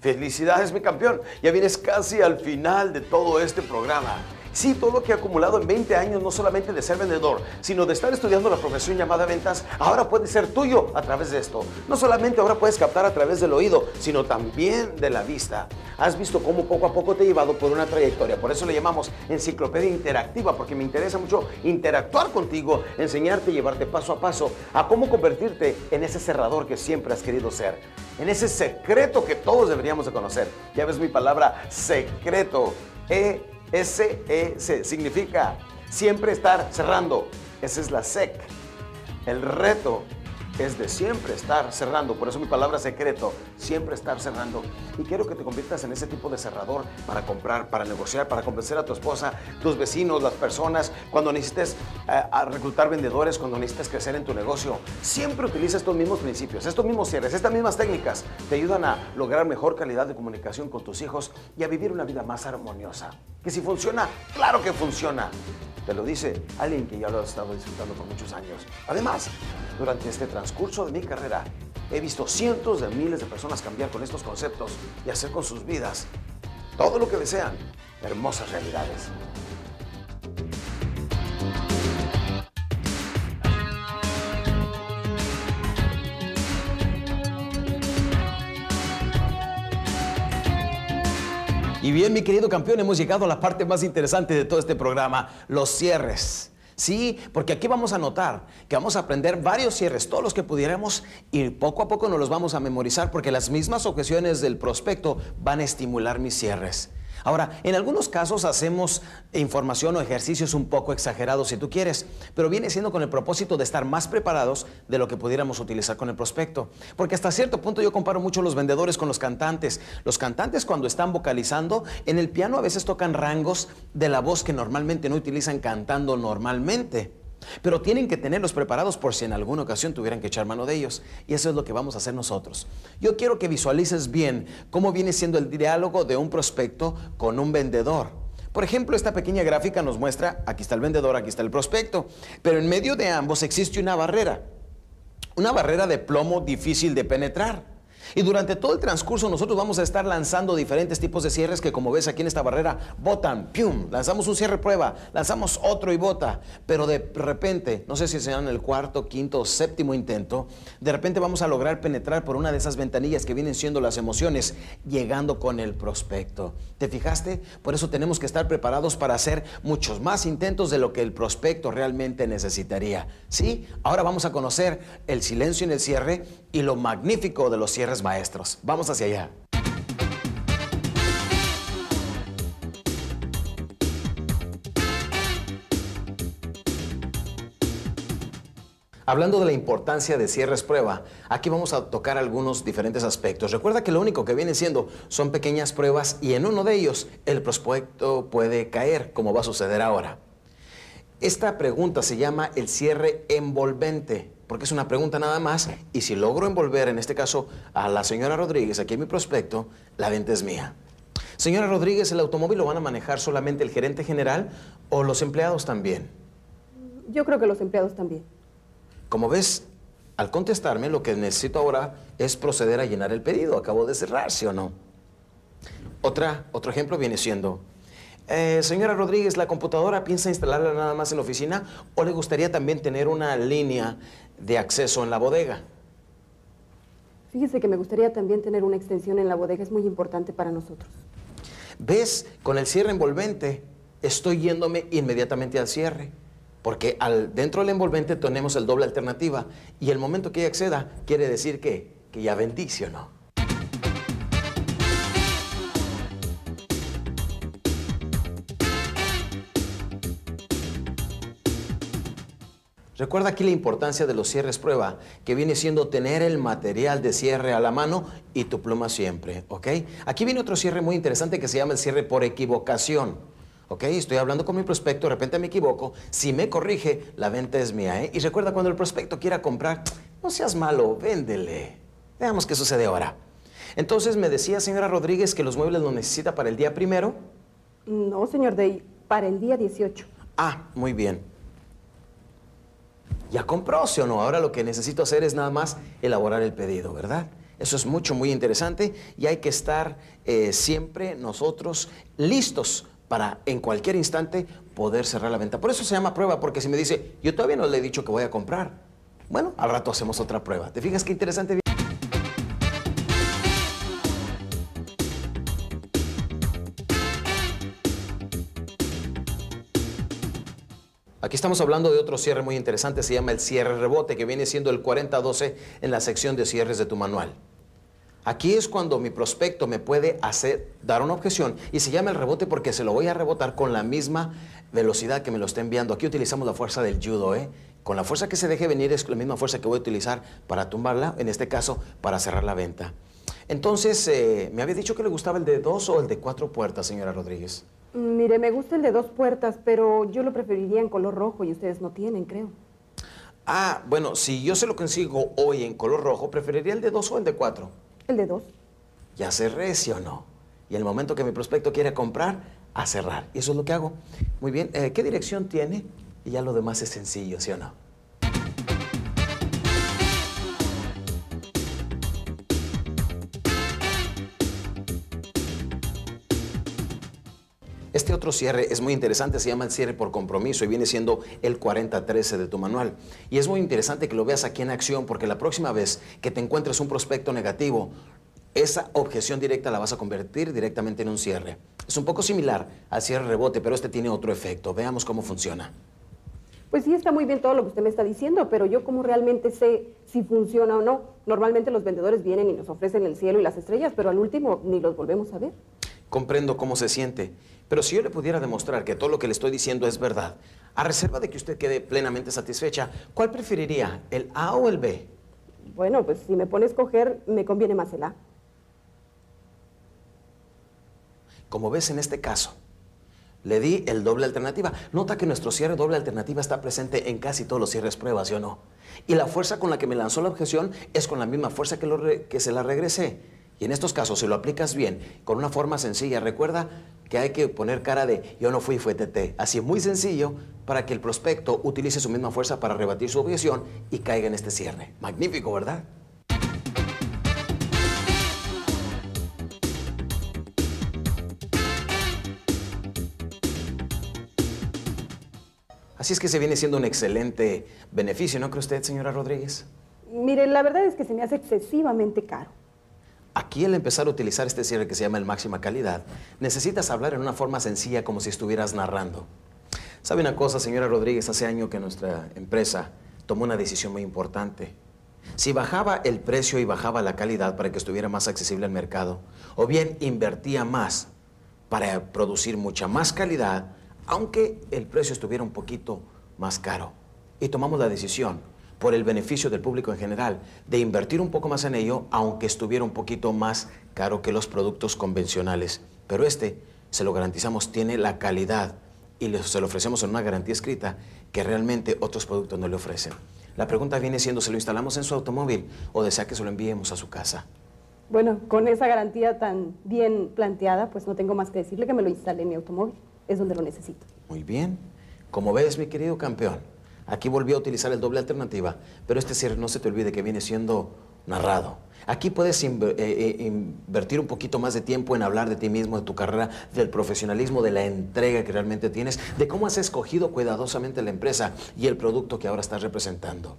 Felicidades, mi campeón. Ya vienes casi al final de todo este programa. Sí, todo lo que he acumulado en 20 años, no solamente de ser vendedor, sino de estar estudiando la profesión llamada ventas, ahora puede ser tuyo a través de esto. No solamente ahora puedes captar a través del oído, sino también de la vista. Has visto cómo poco a poco te he llevado por una trayectoria. Por eso le llamamos enciclopedia interactiva, porque me interesa mucho interactuar contigo, enseñarte llevarte paso a paso a cómo convertirte en ese cerrador que siempre has querido ser. En ese secreto que todos deberíamos de conocer. Ya ves mi palabra secreto. E S-E-C significa siempre estar cerrando. Esa es la SEC. El reto es de siempre estar cerrando. Por eso mi palabra secreto, siempre estar cerrando. Y quiero que te conviertas en ese tipo de cerrador para comprar, para negociar, para convencer a tu esposa, tus vecinos, las personas, cuando necesites eh, reclutar vendedores, cuando necesites crecer en tu negocio. Siempre utiliza estos mismos principios, estos mismos cierres, estas mismas técnicas. Te ayudan a lograr mejor calidad de comunicación con tus hijos y a vivir una vida más armoniosa. Que si funciona, claro que funciona. Te lo dice alguien que ya lo ha estado disfrutando por muchos años. Además, durante este transcurso de mi carrera, he visto cientos de miles de personas cambiar con estos conceptos y hacer con sus vidas todo lo que desean, hermosas realidades. Y bien, mi querido campeón, hemos llegado a la parte más interesante de todo este programa, los cierres. Sí, porque aquí vamos a notar que vamos a aprender varios cierres, todos los que pudiéramos, y poco a poco nos los vamos a memorizar porque las mismas objeciones del prospecto van a estimular mis cierres. Ahora, en algunos casos hacemos información o ejercicios un poco exagerados si tú quieres, pero viene siendo con el propósito de estar más preparados de lo que pudiéramos utilizar con el prospecto. Porque hasta cierto punto yo comparo mucho los vendedores con los cantantes. Los cantantes cuando están vocalizando, en el piano a veces tocan rangos de la voz que normalmente no utilizan cantando normalmente. Pero tienen que tenerlos preparados por si en alguna ocasión tuvieran que echar mano de ellos. Y eso es lo que vamos a hacer nosotros. Yo quiero que visualices bien cómo viene siendo el diálogo de un prospecto con un vendedor. Por ejemplo, esta pequeña gráfica nos muestra, aquí está el vendedor, aquí está el prospecto, pero en medio de ambos existe una barrera, una barrera de plomo difícil de penetrar. Y durante todo el transcurso nosotros vamos a estar lanzando diferentes tipos de cierres que como ves aquí en esta barrera, botan, pium, lanzamos un cierre prueba, lanzamos otro y bota, pero de repente, no sé si será en el cuarto, quinto o séptimo intento, de repente vamos a lograr penetrar por una de esas ventanillas que vienen siendo las emociones, llegando con el prospecto. ¿Te fijaste? Por eso tenemos que estar preparados para hacer muchos más intentos de lo que el prospecto realmente necesitaría. ¿Sí? Ahora vamos a conocer el silencio en el cierre y lo magnífico de los cierres maestros. Vamos hacia allá. Hablando de la importancia de cierres prueba, aquí vamos a tocar algunos diferentes aspectos. Recuerda que lo único que viene siendo son pequeñas pruebas y en uno de ellos el prospecto puede caer, como va a suceder ahora. Esta pregunta se llama el cierre envolvente porque es una pregunta nada más, y si logro envolver, en este caso, a la señora Rodríguez, aquí en mi prospecto, la venta es mía. Señora Rodríguez, ¿el automóvil lo van a manejar solamente el gerente general o los empleados también? Yo creo que los empleados también. Como ves, al contestarme, lo que necesito ahora es proceder a llenar el pedido. Acabo de cerrar, ¿sí o no? Otra, otro ejemplo viene siendo, eh, señora Rodríguez, ¿la computadora piensa instalarla nada más en la oficina o le gustaría también tener una línea de acceso en la bodega? Fíjese que me gustaría también tener una extensión en la bodega, es muy importante para nosotros. ¿Ves? Con el cierre envolvente estoy yéndome inmediatamente al cierre, porque al, dentro del envolvente tenemos el doble alternativa y el momento que ella acceda quiere decir que, que ya bendice o no. Recuerda aquí la importancia de los cierres prueba, que viene siendo tener el material de cierre a la mano y tu pluma siempre, ¿ok? Aquí viene otro cierre muy interesante que se llama el cierre por equivocación. ¿ok? Estoy hablando con mi prospecto, de repente me equivoco, si me corrige, la venta es mía, ¿eh? Y recuerda, cuando el prospecto quiera comprar, no seas malo, véndele. Veamos qué sucede ahora. Entonces me decía, señora Rodríguez, que los muebles los necesita para el día primero. No, señor Day, para el día 18. Ah, muy bien ya compró, ¿sí o no? Ahora lo que necesito hacer es nada más elaborar el pedido, ¿verdad? Eso es mucho, muy interesante y hay que estar eh, siempre nosotros listos para en cualquier instante poder cerrar la venta. Por eso se llama prueba, porque si me dice, yo todavía no le he dicho que voy a comprar, bueno, al rato hacemos otra prueba. ¿Te fijas qué interesante? Aquí estamos hablando de otro cierre muy interesante, se llama el cierre rebote, que viene siendo el 4012 en la sección de cierres de tu manual. Aquí es cuando mi prospecto me puede hacer, dar una objeción y se llama el rebote porque se lo voy a rebotar con la misma velocidad que me lo está enviando. Aquí utilizamos la fuerza del judo, ¿eh? Con la fuerza que se deje venir es la misma fuerza que voy a utilizar para tumbarla, en este caso para cerrar la venta. Entonces, eh, me había dicho que le gustaba el de dos o el de cuatro puertas, señora Rodríguez. Mire, me gusta el de dos puertas, pero yo lo preferiría en color rojo y ustedes no tienen, creo. Ah, bueno, si yo se lo consigo hoy en color rojo, preferiría el de dos o el de cuatro. El de dos. Ya cerré, ¿sí o no? Y el momento que mi prospecto quiere comprar, a cerrar. Y eso es lo que hago. Muy bien, eh, ¿qué dirección tiene? Y ya lo demás es sencillo, ¿sí o no? Este otro cierre es muy interesante, se llama el cierre por compromiso y viene siendo el 4013 de tu manual. Y es muy interesante que lo veas aquí en acción porque la próxima vez que te encuentres un prospecto negativo, esa objeción directa la vas a convertir directamente en un cierre. Es un poco similar al cierre rebote, pero este tiene otro efecto. Veamos cómo funciona. Pues sí, está muy bien todo lo que usted me está diciendo, pero yo como realmente sé si funciona o no. Normalmente los vendedores vienen y nos ofrecen el cielo y las estrellas, pero al último ni los volvemos a ver. Comprendo cómo se siente, pero si yo le pudiera demostrar que todo lo que le estoy diciendo es verdad, a reserva de que usted quede plenamente satisfecha, ¿cuál preferiría, el A o el B? Bueno, pues si me pone a escoger, me conviene más el A. Como ves en este caso, le di el doble alternativa. Nota que nuestro cierre doble alternativa está presente en casi todos los cierres pruebas, ¿sí o no? Y la fuerza con la que me lanzó la objeción es con la misma fuerza que, lo que se la regresé. Y en estos casos, si lo aplicas bien, con una forma sencilla, recuerda que hay que poner cara de yo no fui, fue TT. Así muy sencillo para que el prospecto utilice su misma fuerza para rebatir su objeción y caiga en este cierre. Magnífico, ¿verdad? Así es que se viene siendo un excelente beneficio, ¿no cree usted, señora Rodríguez? Mire, la verdad es que se me hace excesivamente caro. Aquí al empezar a utilizar este cierre que se llama el máxima calidad, necesitas hablar en una forma sencilla como si estuvieras narrando. ¿Sabe una cosa, señora Rodríguez? Hace año que nuestra empresa tomó una decisión muy importante. Si bajaba el precio y bajaba la calidad para que estuviera más accesible al mercado, o bien invertía más para producir mucha más calidad, aunque el precio estuviera un poquito más caro. Y tomamos la decisión por el beneficio del público en general, de invertir un poco más en ello, aunque estuviera un poquito más caro que los productos convencionales. Pero este, se lo garantizamos, tiene la calidad y se lo ofrecemos en una garantía escrita que realmente otros productos no le ofrecen. La pregunta viene siendo, ¿se lo instalamos en su automóvil o desea que se lo enviemos a su casa? Bueno, con esa garantía tan bien planteada, pues no tengo más que decirle que me lo instale en mi automóvil. Es donde lo necesito. Muy bien. Como ves, mi querido campeón, Aquí volvió a utilizar el doble alternativa, pero este cierre no se te olvide que viene siendo narrado. Aquí puedes eh, eh, invertir un poquito más de tiempo en hablar de ti mismo, de tu carrera, del profesionalismo, de la entrega que realmente tienes, de cómo has escogido cuidadosamente la empresa y el producto que ahora estás representando.